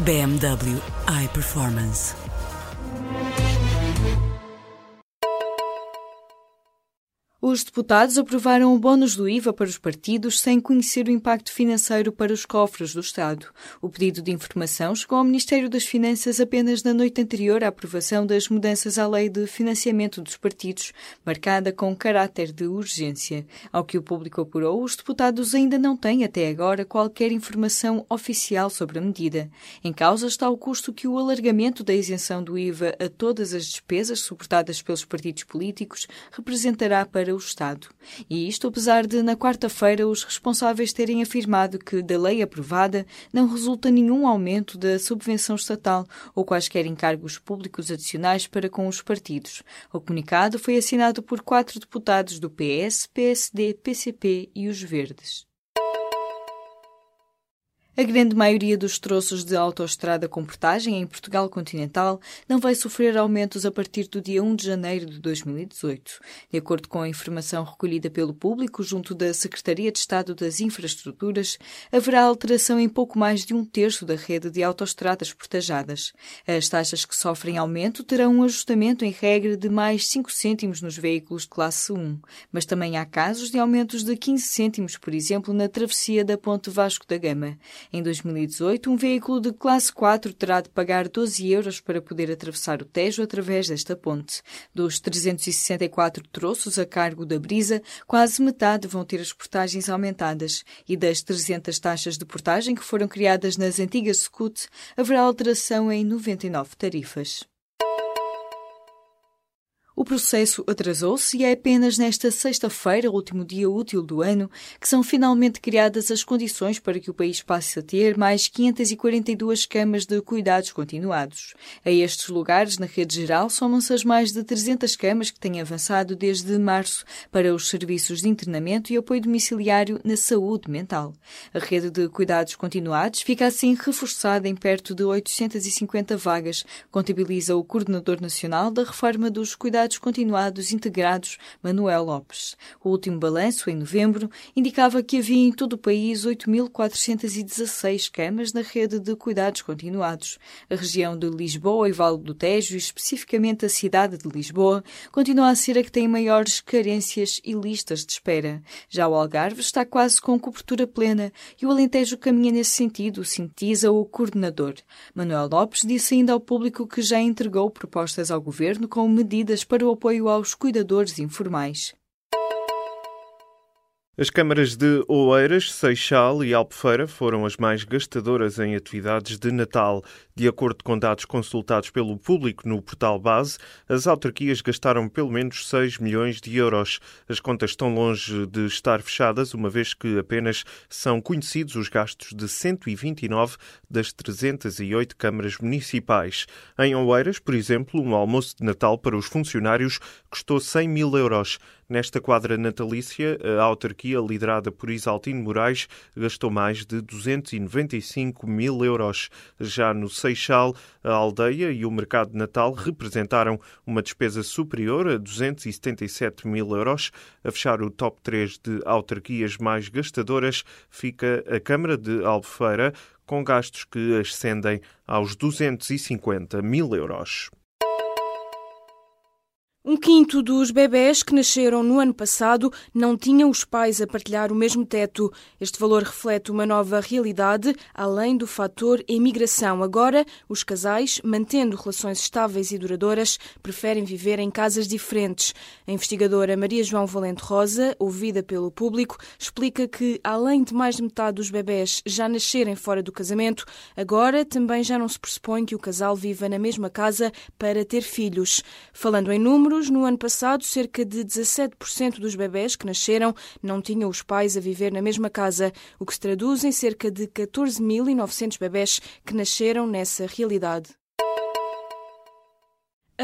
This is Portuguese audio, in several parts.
BMW iPerformance. Os deputados aprovaram o bónus do IVA para os partidos sem conhecer o impacto financeiro para os cofres do Estado. O pedido de informação chegou ao Ministério das Finanças apenas na noite anterior à aprovação das mudanças à lei de financiamento dos partidos, marcada com caráter de urgência. Ao que o público apurou, os deputados ainda não têm até agora qualquer informação oficial sobre a medida. Em causa está o custo que o alargamento da isenção do IVA a todas as despesas suportadas pelos partidos políticos representará para o Estado. E isto apesar de, na quarta-feira, os responsáveis terem afirmado que, da lei aprovada, não resulta nenhum aumento da subvenção estatal ou quaisquer encargos públicos adicionais para com os partidos. O comunicado foi assinado por quatro deputados do PS, PSD, PCP e os Verdes. A grande maioria dos troços de autoestrada com portagem em Portugal continental não vai sofrer aumentos a partir do dia 1 de janeiro de 2018. De acordo com a informação recolhida pelo público junto da Secretaria de Estado das Infraestruturas, haverá alteração em pouco mais de um terço da rede de autoestradas portajadas. As taxas que sofrem aumento terão um ajustamento em regra de mais 5 cêntimos nos veículos de classe 1, mas também há casos de aumentos de 15 cêntimos, por exemplo, na travessia da Ponte Vasco da Gama. Em 2018, um veículo de classe 4 terá de pagar 12 euros para poder atravessar o Tejo através desta ponte. Dos 364 troços a cargo da Brisa, quase metade vão ter as portagens aumentadas e das 300 taxas de portagem que foram criadas nas antigas SCUT, haverá alteração em 99 tarifas. O processo atrasou-se e é apenas nesta sexta-feira, último dia útil do ano, que são finalmente criadas as condições para que o país passe a ter mais 542 camas de cuidados continuados. A estes lugares, na rede geral, somam-se as mais de 300 camas que têm avançado desde março para os serviços de internamento e apoio domiciliário na saúde mental. A rede de cuidados continuados fica assim reforçada em perto de 850 vagas, contabiliza o Coordenador Nacional da Reforma dos Cuidados cuidados continuados integrados Manuel Lopes. O último balanço, em novembro, indicava que havia em todo o país 8.416 camas na rede de cuidados continuados. A região de Lisboa e Vale do Tejo, e especificamente a cidade de Lisboa, continua a ser a que tem maiores carências e listas de espera. Já o Algarve está quase com cobertura plena e o Alentejo caminha nesse sentido, sintetiza o coordenador. Manuel Lopes disse ainda ao público que já entregou propostas ao governo com medidas para o apoio aos cuidadores informais. As câmaras de Oeiras, Seixal e Albufeira foram as mais gastadoras em atividades de Natal. De acordo com dados consultados pelo público no portal base, as autarquias gastaram pelo menos 6 milhões de euros. As contas estão longe de estar fechadas, uma vez que apenas são conhecidos os gastos de 129 das 308 câmaras municipais. Em Oeiras, por exemplo, um almoço de Natal para os funcionários custou 100 mil euros. Nesta quadra natalícia, a autarquia, liderada por Isaltino Moraes, gastou mais de 295 mil euros. Já no Seixal, a aldeia e o mercado de Natal representaram uma despesa superior a 277 mil euros. A fechar o top 3 de autarquias mais gastadoras fica a Câmara de Albufeira, com gastos que ascendem aos 250 mil euros. Um quinto dos bebés que nasceram no ano passado não tinham os pais a partilhar o mesmo teto. Este valor reflete uma nova realidade, além do fator imigração. Agora, os casais, mantendo relações estáveis e duradouras, preferem viver em casas diferentes. A investigadora Maria João Valente Rosa, ouvida pelo público, explica que, além de mais de metade dos bebés já nascerem fora do casamento, agora também já não se pressupõe que o casal viva na mesma casa para ter filhos. Falando em números, números. No ano passado, cerca de 17% dos bebés que nasceram não tinham os pais a viver na mesma casa, o que se traduz em cerca de 14.900 bebés que nasceram nessa realidade.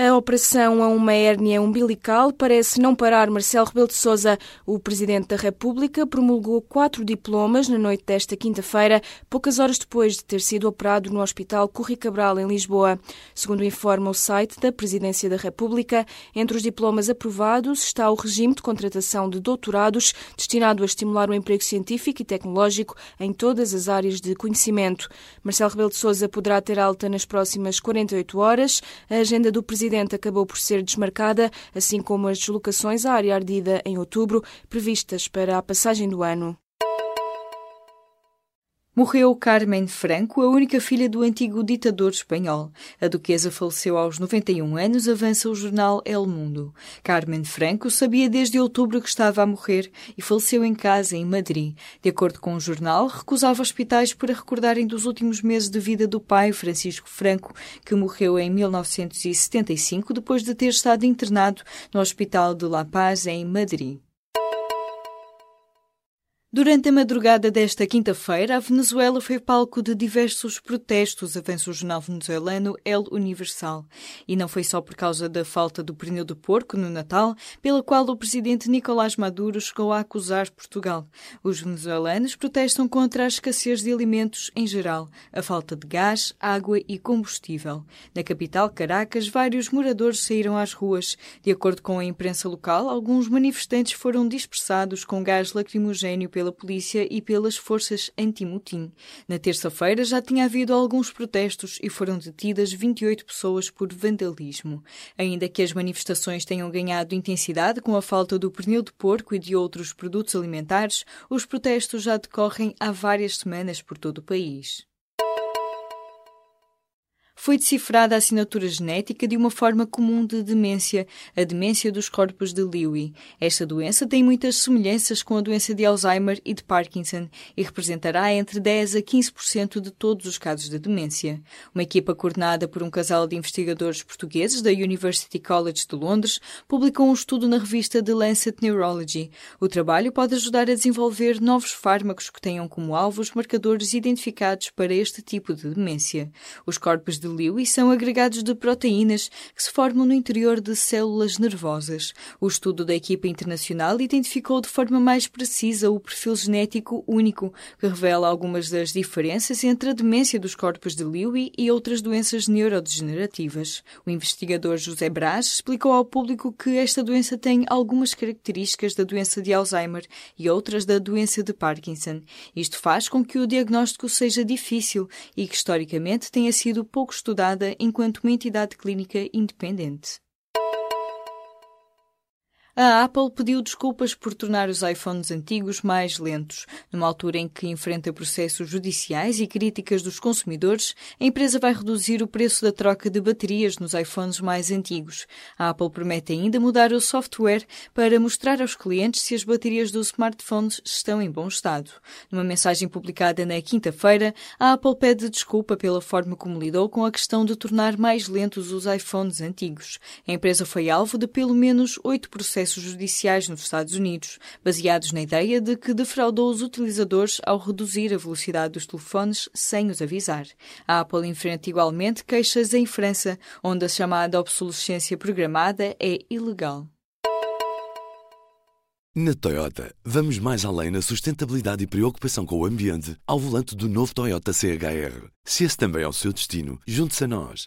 A operação a uma hérnia umbilical parece não parar. Marcelo Rebelo de Sousa, o Presidente da República, promulgou quatro diplomas na noite desta quinta-feira, poucas horas depois de ter sido operado no Hospital Corri Cabral, em Lisboa. Segundo informa o site da Presidência da República, entre os diplomas aprovados está o regime de contratação de doutorados destinado a estimular o emprego científico e tecnológico em todas as áreas de conhecimento. Marcelo Rebelo de Sousa poderá ter alta nas próximas 48 horas. A agenda do Presidente Presidente acabou por ser desmarcada, assim como as deslocações à área ardida em outubro, previstas para a passagem do ano. Morreu Carmen Franco, a única filha do antigo ditador espanhol. A duquesa faleceu aos 91 anos, avança o jornal El Mundo. Carmen Franco sabia desde outubro que estava a morrer e faleceu em casa, em Madrid. De acordo com o jornal, recusava hospitais para recordarem dos últimos meses de vida do pai, Francisco Franco, que morreu em 1975 depois de ter estado internado no Hospital de La Paz, em Madrid. Durante a madrugada desta quinta-feira, a Venezuela foi palco de diversos protestos, avança o jornal venezuelano El Universal. E não foi só por causa da falta do pernil de porco no Natal, pela qual o presidente Nicolás Maduro chegou a acusar Portugal. Os venezuelanos protestam contra a escassez de alimentos em geral, a falta de gás, água e combustível. Na capital, Caracas, vários moradores saíram às ruas. De acordo com a imprensa local, alguns manifestantes foram dispersados com gás lacrimogéneo pela polícia e pelas forças anti-motim. Na terça-feira já tinha havido alguns protestos e foram detidas 28 pessoas por vandalismo. Ainda que as manifestações tenham ganhado intensidade com a falta do pernil de porco e de outros produtos alimentares, os protestos já decorrem há várias semanas por todo o país foi decifrada a assinatura genética de uma forma comum de demência, a demência dos corpos de Lewy. Esta doença tem muitas semelhanças com a doença de Alzheimer e de Parkinson e representará entre 10 a 15% de todos os casos de demência. Uma equipa coordenada por um casal de investigadores portugueses da University College de Londres publicou um estudo na revista The Lancet Neurology. O trabalho pode ajudar a desenvolver novos fármacos que tenham como alvo os marcadores identificados para este tipo de demência. Os corpos de de Lewy são agregados de proteínas que se formam no interior de células nervosas. O estudo da equipa internacional identificou de forma mais precisa o perfil genético único, que revela algumas das diferenças entre a demência dos corpos de Lewy e outras doenças neurodegenerativas. O investigador José Brás explicou ao público que esta doença tem algumas características da doença de Alzheimer e outras da doença de Parkinson. Isto faz com que o diagnóstico seja difícil e que historicamente tenha sido pouco estudada enquanto uma entidade clínica independente. A Apple pediu desculpas por tornar os iPhones antigos mais lentos. Numa altura em que enfrenta processos judiciais e críticas dos consumidores, a empresa vai reduzir o preço da troca de baterias nos iPhones mais antigos. A Apple promete ainda mudar o software para mostrar aos clientes se as baterias dos smartphones estão em bom estado. Numa mensagem publicada na quinta-feira, a Apple pede desculpa pela forma como lidou com a questão de tornar mais lentos os iPhones antigos. A empresa foi alvo de pelo menos oito processos processos judiciais nos Estados Unidos, baseados na ideia de que defraudou os utilizadores ao reduzir a velocidade dos telefones sem os avisar. A Apple enfrenta igualmente queixas em França, onde a chamada obsolescência programada é ilegal. Na Toyota, vamos mais além na sustentabilidade e preocupação com o ambiente ao volante do novo Toyota CHR. Se esse também é o seu destino, junte-se a nós.